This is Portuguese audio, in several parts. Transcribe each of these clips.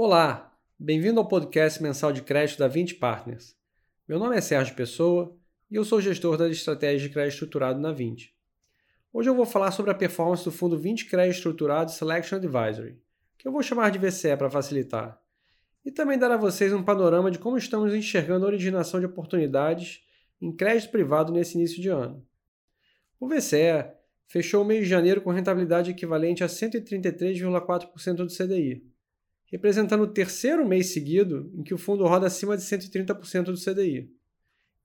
Olá, bem-vindo ao podcast mensal de crédito da 20 Partners. Meu nome é Sérgio Pessoa e eu sou gestor das estratégias de crédito estruturado na 20. Hoje eu vou falar sobre a performance do fundo 20 Crédito Estruturado Selection Advisory, que eu vou chamar de VCE para facilitar, e também dar a vocês um panorama de como estamos enxergando a originação de oportunidades em crédito privado nesse início de ano. O VCE fechou o mês de janeiro com rentabilidade equivalente a 133,4% do CDI, representando o terceiro mês seguido em que o fundo roda acima de 130% do CDI.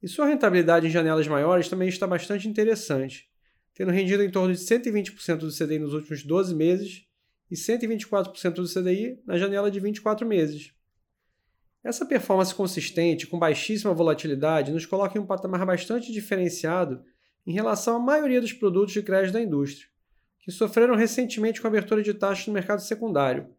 E sua rentabilidade em janelas maiores também está bastante interessante, tendo rendido em torno de 120% do CDI nos últimos 12 meses e 124% do CDI na janela de 24 meses. Essa performance consistente, com baixíssima volatilidade, nos coloca em um patamar bastante diferenciado em relação à maioria dos produtos de crédito da indústria, que sofreram recentemente com a abertura de taxas no mercado secundário,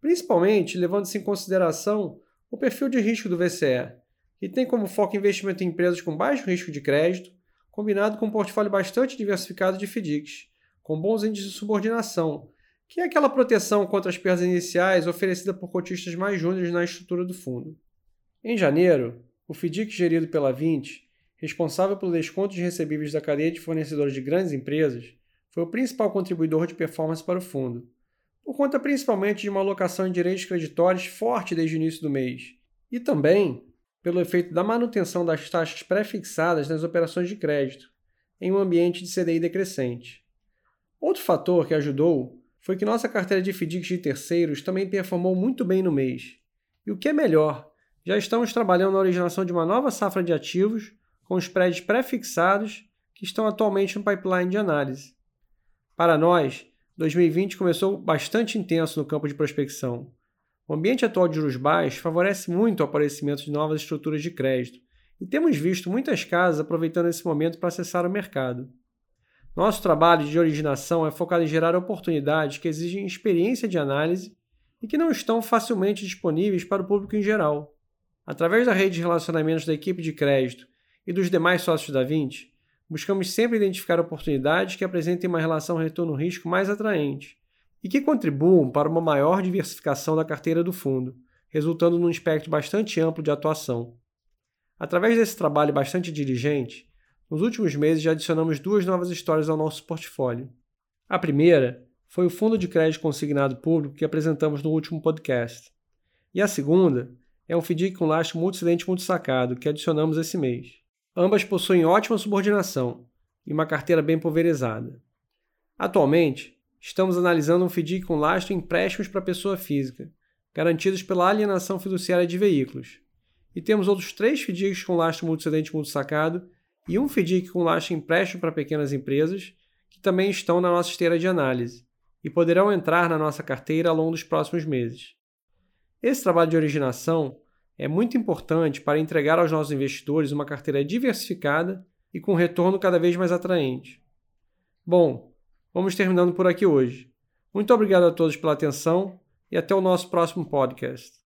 principalmente levando-se em consideração o perfil de risco do VCE, que tem como foco investimento em empresas com baixo risco de crédito, combinado com um portfólio bastante diversificado de FDICs, com bons índices de subordinação, que é aquela proteção contra as perdas iniciais oferecida por cotistas mais júniores na estrutura do fundo. Em janeiro, o FDIC gerido pela 20, responsável pelo desconto de recebíveis da cadeia de fornecedores de grandes empresas, foi o principal contribuidor de performance para o fundo, por conta principalmente de uma alocação em direitos creditórios forte desde o início do mês, e também pelo efeito da manutenção das taxas pré-fixadas nas operações de crédito, em um ambiente de CDI decrescente. Outro fator que ajudou foi que nossa carteira de FDICs de terceiros também performou muito bem no mês. E o que é melhor, já estamos trabalhando na originação de uma nova safra de ativos com os prédios pré-fixados que estão atualmente no pipeline de análise. Para nós, 2020 começou bastante intenso no campo de prospecção. O ambiente atual de juros baixos favorece muito o aparecimento de novas estruturas de crédito, e temos visto muitas casas aproveitando esse momento para acessar o mercado. Nosso trabalho de originação é focado em gerar oportunidades que exigem experiência de análise e que não estão facilmente disponíveis para o público em geral. Através da rede de relacionamentos da equipe de crédito e dos demais sócios da 20, buscamos sempre identificar oportunidades que apresentem uma relação retorno-risco mais atraente e que contribuam para uma maior diversificação da carteira do fundo, resultando num espectro bastante amplo de atuação. Através desse trabalho bastante diligente, nos últimos meses já adicionamos duas novas histórias ao nosso portfólio. A primeira foi o fundo de crédito consignado público que apresentamos no último podcast. E a segunda é um FDIC com lastro multicidente multisacado que adicionamos esse mês. Ambas possuem ótima subordinação e uma carteira bem pulverizada. Atualmente, estamos analisando um FDIC com lastro em empréstimos para pessoa física, garantidos pela alienação fiduciária de veículos. E temos outros três FDICs com lastro multicedente multisacado e um FDIC com lastro em empréstimo para pequenas empresas, que também estão na nossa esteira de análise e poderão entrar na nossa carteira ao longo dos próximos meses. Esse trabalho de originação é muito importante para entregar aos nossos investidores uma carteira diversificada e com retorno cada vez mais atraente. Bom, vamos terminando por aqui hoje. Muito obrigado a todos pela atenção e até o nosso próximo podcast.